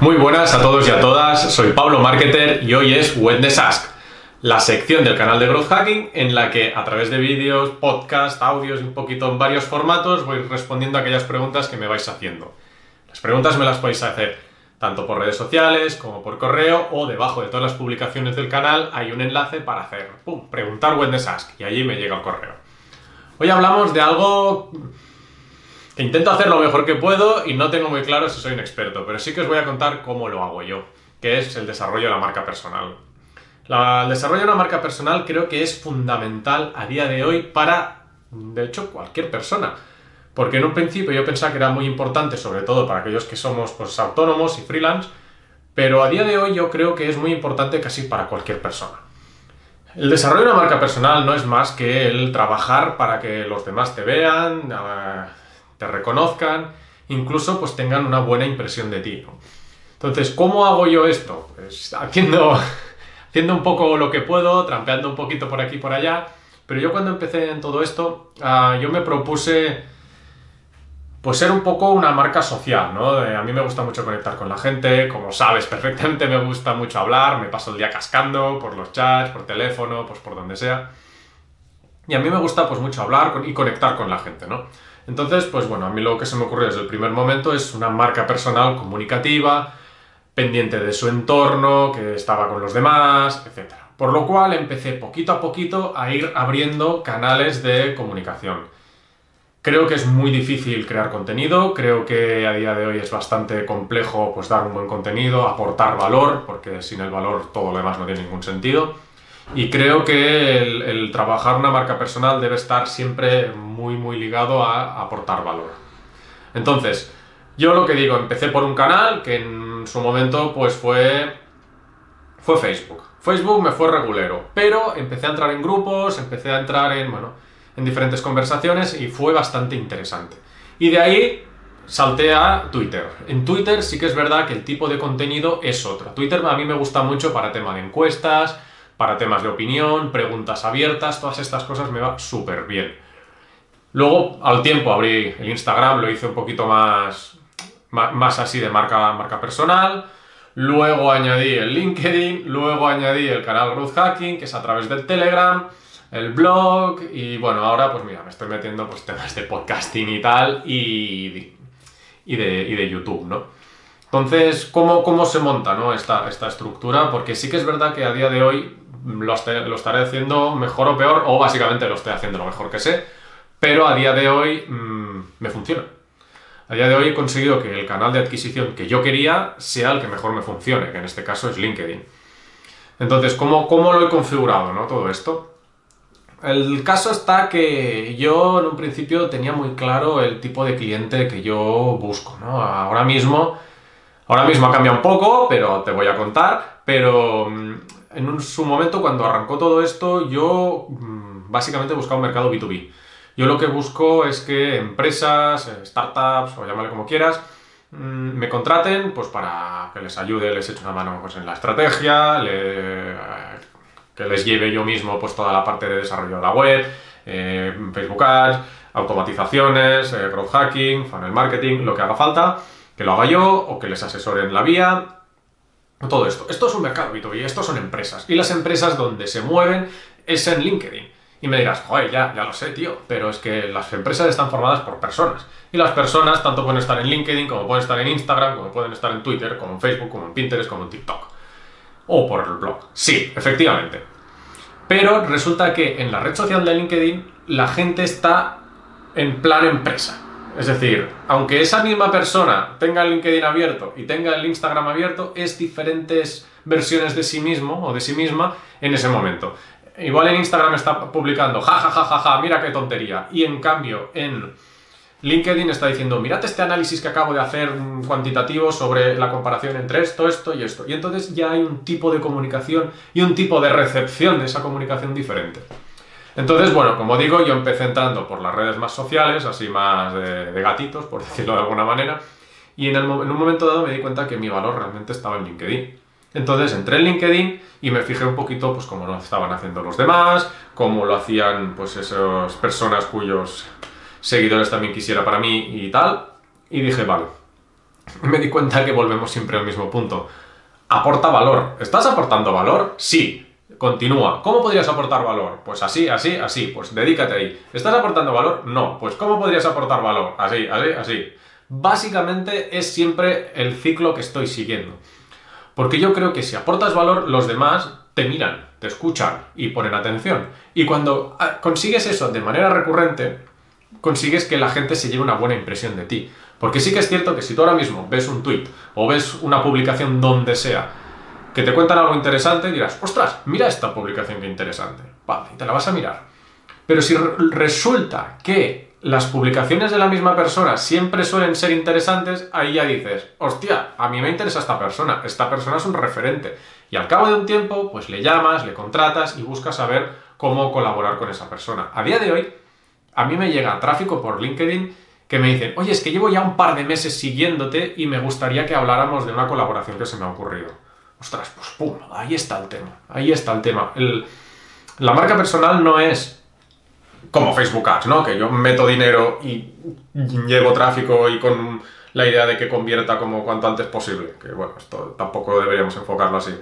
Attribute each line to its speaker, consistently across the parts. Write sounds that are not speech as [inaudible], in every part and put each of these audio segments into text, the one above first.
Speaker 1: Muy buenas a todos y a todas, soy Pablo Marketer y hoy es Witness Ask, la sección del canal de Growth Hacking en la que a través de vídeos, podcast, audios y un poquito en varios formatos voy respondiendo a aquellas preguntas que me vais haciendo. Las preguntas me las podéis hacer tanto por redes sociales como por correo o debajo de todas las publicaciones del canal hay un enlace para hacer, pum, preguntar Witness Ask y allí me llega el correo. Hoy hablamos de algo Intento hacer lo mejor que puedo y no tengo muy claro si soy un experto, pero sí que os voy a contar cómo lo hago yo, que es el desarrollo de la marca personal. el desarrollo de una marca personal creo que es fundamental a día de hoy para, de hecho, cualquier persona. Porque en un principio yo pensaba que era muy importante, sobre todo para aquellos que somos pues, autónomos y freelance, pero a día de hoy yo creo que es muy importante casi para cualquier persona. El desarrollo de una marca personal no es más que el trabajar para que los demás te vean, te reconozcan, incluso pues tengan una buena impresión de ti. Entonces, ¿cómo hago yo esto? Pues haciendo, [laughs] haciendo un poco lo que puedo, trampeando un poquito por aquí y por allá, pero yo cuando empecé en todo esto, ah, yo me propuse pues ser un poco una marca social, ¿no? a mí me gusta mucho conectar con la gente, como sabes perfectamente me gusta mucho hablar, me paso el día cascando por los chats, por teléfono, pues por donde sea. Y a mí me gusta pues mucho hablar y conectar con la gente, ¿no? Entonces, pues bueno, a mí lo que se me ocurrió desde el primer momento es una marca personal comunicativa, pendiente de su entorno, que estaba con los demás, etc. Por lo cual empecé poquito a poquito a ir abriendo canales de comunicación. Creo que es muy difícil crear contenido, creo que a día de hoy es bastante complejo pues, dar un buen contenido, aportar valor, porque sin el valor todo lo demás no tiene ningún sentido. Y creo que el, trabajar una marca personal debe estar siempre muy, muy ligado a, aportar valor. Entonces, yo lo que digo, empecé por un canal que en su momento pues fue, fue Facebook. Facebook me fue regulero, pero empecé a entrar en grupos, empecé a entrar en, bueno, en diferentes conversaciones y fue bastante interesante. Y de ahí salté a Twitter. En Twitter sí que es verdad que el tipo de contenido es otro. Twitter a mí me gusta mucho para tema de encuestas, para temas de opinión, preguntas abiertas, todas estas cosas me va súper bien. Luego, al tiempo, abrí el Instagram, lo hice un poquito más, más, así de marca, marca personal. Luego añadí el LinkedIn, luego añadí el canal Growth Hacking, que es a través del Telegram, el blog y bueno, ahora pues mira, me estoy metiendo pues temas de podcasting y tal y, y, de, y de YouTube, ¿no? Entonces, ¿cómo, cómo se monta ¿no? esta, esta estructura? Porque sí que es verdad que a día de hoy lo, estaré haciendo mejor o peor, o básicamente lo estoy haciendo lo mejor que sé, pero a día de hoy mm, me funciona. A día de hoy he conseguido que el canal de adquisición que yo quería sea el que mejor me funcione, que en este caso es LinkedIn. Entonces, ¿cómo, cómo lo he configurado ¿no? todo esto? El caso está que yo en un principio tenía muy claro el tipo de cliente que yo busco. ¿no? Ahora mismo, ahora mismo ha cambiado un poco, pero te voy a contar. Pero en su momento, cuando arrancó todo esto, yo mm, básicamente buscaba un mercado B2B. Yo lo que busco es que empresas, eh, startups, o llámale como quieras, mm, me contraten pues para que les ayude, les eche una mano pues, en la estrategia, que les lleve yo mismo pues toda la parte de desarrollo de la web, eh, Facebook Ads, automatizaciones, eh, growth hacking, funnel marketing, lo que haga falta, que lo haga yo o que les asesore en la vía todo esto. Esto es un mercado B2B, estos son empresas. Y las empresas donde se mueven es en LinkedIn. Y me dirás, joder, ya, ya lo sé, tío, pero es que las empresas están formadas por personas. Y las personas tanto pueden estar en LinkedIn, como pueden estar en Instagram, como pueden estar en Twitter, como en Facebook, como en Pinterest, como en TikTok. O por el blog. Sí, efectivamente. Pero resulta que en la red social de LinkedIn la gente está en plan empresa. Es decir, aunque esa misma persona tenga el LinkedIn abierto y tenga el Instagram abierto, es diferentes versiones de sí mismo o de sí misma en ese momento. Igual en Instagram está publicando, ja, ja, ja, ja, ja, mira qué tontería. Y en cambio, en LinkedIn está diciendo, mirad este análisis que acabo de hacer cuantitativo sobre la comparación entre esto, esto y esto. Y entonces ya hay un tipo de comunicación y un tipo de recepción de esa comunicación diferente. Entonces, bueno, como digo, yo empecé entrando por las redes más sociales, así más de, gatitos, por [laughs] decirlo de alguna manera, y en, un momento dado me di cuenta que mi valor realmente estaba en LinkedIn. Entonces entré en LinkedIn y me fijé un poquito pues cómo lo estaban haciendo los demás, cómo lo hacían pues esas personas cuyos seguidores también quisiera para mí y tal. Y dije, vale, [laughs] me di cuenta que volvemos siempre al mismo punto. Aporta valor. ¿Estás aportando valor? Sí. Continúa. ¿Cómo podrías aportar valor? Pues así, así, así. Pues dedícate ahí. ¿Estás aportando valor? No. Pues ¿cómo podrías aportar valor? Así, así, así. Básicamente es siempre el ciclo que estoy siguiendo. Porque yo creo que si aportas valor, los demás te miran, te escuchan y ponen atención. Y cuando ah, consigues eso de manera recurrente, consigues que la gente se lleve una buena impresión de ti. Porque sí que es cierto que si tú ahora mismo ves un tweet o ves una publicación donde sea que te cuentan algo interesante, dirás, ostras, mira esta publicación que interesante. Vale, y te la vas a mirar. Pero si resulta que las publicaciones de la misma persona siempre suelen ser interesantes, ahí ya dices, hostia, a mí me interesa esta persona, esta persona es un referente. Y al cabo de un tiempo, pues le llamas, le contratas y buscas saber cómo colaborar con esa persona. A día de hoy, a mí me llega tráfico por LinkedIn que me dicen, oye, es que llevo ya un par de meses siguiéndote y me gustaría que habláramos de una colaboración que se me ha ocurrido. Ostras, pues pum, ahí está el tema, ahí está el tema. la marca personal no es como Facebook Ads, ¿no? Que yo meto dinero y llevo tráfico y con la idea de que convierta como cuanto antes posible. Que bueno, esto tampoco deberíamos enfocarlo así.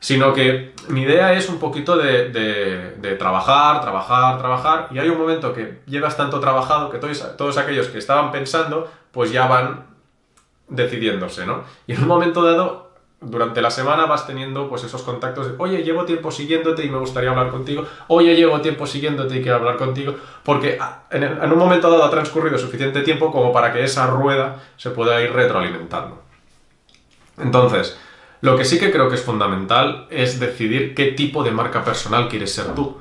Speaker 1: Sino que mi idea es un poquito de, trabajar, trabajar, trabajar. Y hay un momento que llevas tanto trabajado que todos, todos aquellos que estaban pensando, pues ya van decidiéndose, ¿no? Y en un momento dado durante la semana vas teniendo pues esos contactos de, oye, llevo tiempo siguiéndote y me gustaría hablar contigo, oye, llevo tiempo siguiéndote y quiero hablar contigo, porque ah, en, en, un momento dado ha transcurrido suficiente tiempo como para que esa rueda se pueda ir retroalimentando. Entonces, lo que sí que creo que es fundamental es decidir qué tipo de marca personal quieres ser tú.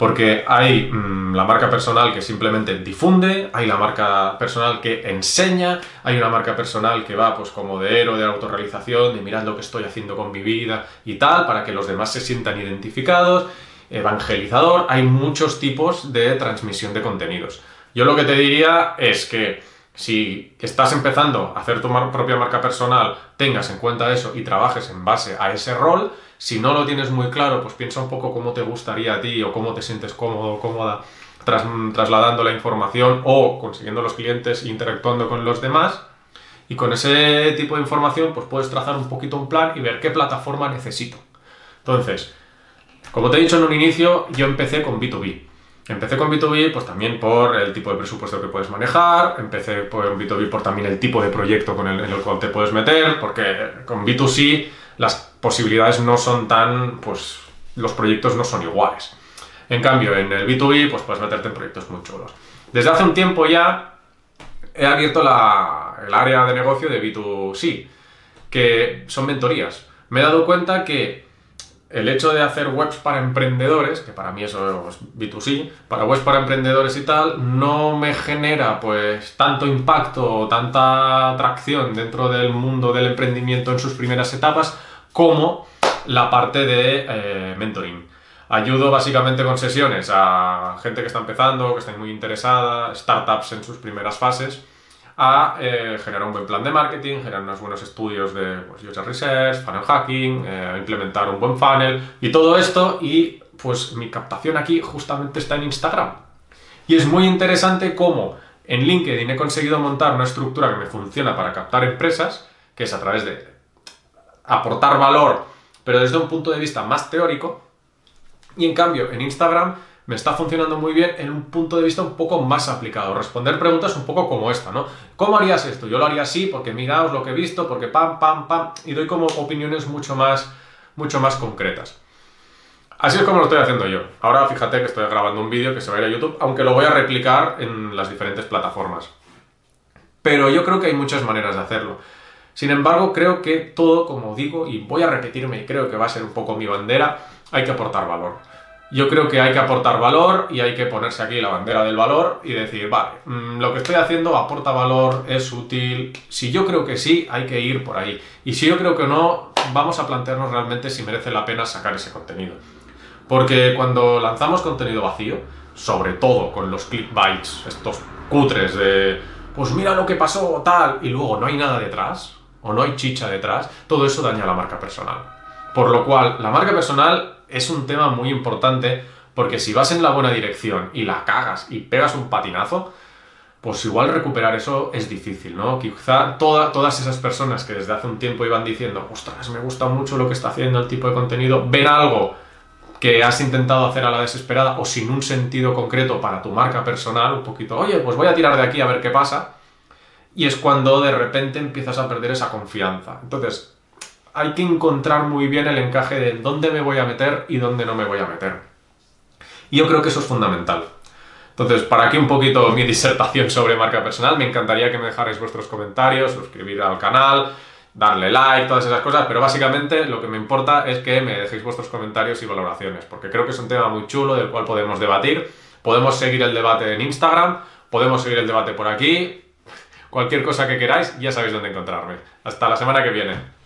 Speaker 1: Porque hay mm, la marca personal que simplemente difunde, hay la marca personal que enseña, hay una marca personal que va pues como de héroe de autorrealización, de mirar lo que estoy haciendo con mi vida y tal, para que los demás se sientan identificados, evangelizador, hay muchos tipos de transmisión de contenidos. Yo lo que te diría es que si estás empezando a hacer tu propia marca personal, tengas en cuenta eso y trabajes en base a ese rol, si no lo tienes muy claro, pues piensa un poco cómo te gustaría a ti o cómo te sientes cómodo o cómoda trasladando la información o consiguiendo los clientes interactuando con los demás. Y con ese tipo de información, pues puedes trazar un poquito un plan y ver qué plataforma necesito. Entonces, como te he dicho en un inicio, yo empecé con B2B. Empecé con B2B pues también por el tipo de presupuesto que puedes manejar, empecé con B2B por también el tipo de proyecto con el, en el cual te puedes meter, porque con B2C las posibilidades no son tan, pues los proyectos no son iguales. En cambio, en el B2B, pues puedes meterte en proyectos muy chulos. Desde hace un tiempo ya he abierto el área de negocio de B2C, que son mentorías. Me he dado cuenta que el hecho de hacer webs para emprendedores, que para mí eso es B2C, para webs para emprendedores y tal, no me genera pues tanto impacto o tanta atracción dentro del mundo del emprendimiento en sus primeras etapas como la parte de eh, mentoring. Ayudo básicamente con sesiones a gente que está empezando, que está muy interesada, startups en sus primeras fases, a eh, generar un buen plan de marketing, generar unos buenos estudios de pues, user research, funnel hacking, eh, implementar un buen funnel y todo esto. Y pues mi captación aquí justamente está en Instagram. Y es muy interesante cómo en LinkedIn he conseguido montar una estructura que me funciona para captar empresas, que es a través de aportar valor, pero desde un punto de vista más teórico. Y en cambio, en Instagram me está funcionando muy bien en un punto de vista un poco más aplicado. Responder preguntas un poco como esta, ¿no? ¿Cómo harías esto? Yo lo haría así porque miraos lo que he visto, porque pam, pam, pam, y doy como opiniones mucho más, mucho más concretas. Así es como lo estoy haciendo yo. Ahora fíjate que estoy grabando un vídeo que se va a ir a YouTube, aunque lo voy a replicar en las diferentes plataformas. Pero yo creo que hay muchas maneras de hacerlo. Sin embargo, creo que todo, como digo, y voy a repetirme y creo que va a ser un poco mi bandera, hay que aportar valor. Yo creo que hay que aportar valor y hay que ponerse aquí la bandera del valor y decir, vale, mm, lo que estoy haciendo aporta valor, es útil. Si yo creo que sí, hay que ir por ahí. Y si yo creo que no, vamos a plantearnos realmente si merece la pena sacar ese contenido. Porque cuando lanzamos contenido vacío, sobre todo con los clickbaits, estos cutres de, pues mira lo que pasó, tal, y luego no hay nada detrás, o no hay chicha detrás, todo eso daña la marca personal. Por lo cual, la marca personal es un tema muy importante porque si vas en la buena dirección y la cagas y pegas un patinazo, pues igual recuperar eso es difícil, ¿no? Quizá toda, todas esas personas que desde hace un tiempo iban diciendo, ostras, me gusta mucho lo que está haciendo el tipo de contenido, ven algo que has intentado hacer a la desesperada o sin un sentido concreto para tu marca personal, un poquito, oye, pues voy a tirar de aquí a ver qué pasa, y es cuando de repente empiezas a perder esa confianza. Entonces, hay que encontrar muy bien el encaje de dónde me voy a meter y dónde no me voy a meter. Y yo creo que eso es fundamental. Entonces, para aquí un poquito mi [laughs] disertación sobre marca personal, me encantaría que me dejarais vuestros comentarios, suscribir al canal, darle like, todas esas cosas, pero básicamente lo que me importa es que me dejéis vuestros comentarios y valoraciones, porque creo que es un tema muy chulo del cual podemos debatir. Podemos seguir el debate en Instagram, podemos seguir el debate por aquí, cualquier cosa que queráis, ya sabéis dónde encontrarme. Hasta la semana que viene.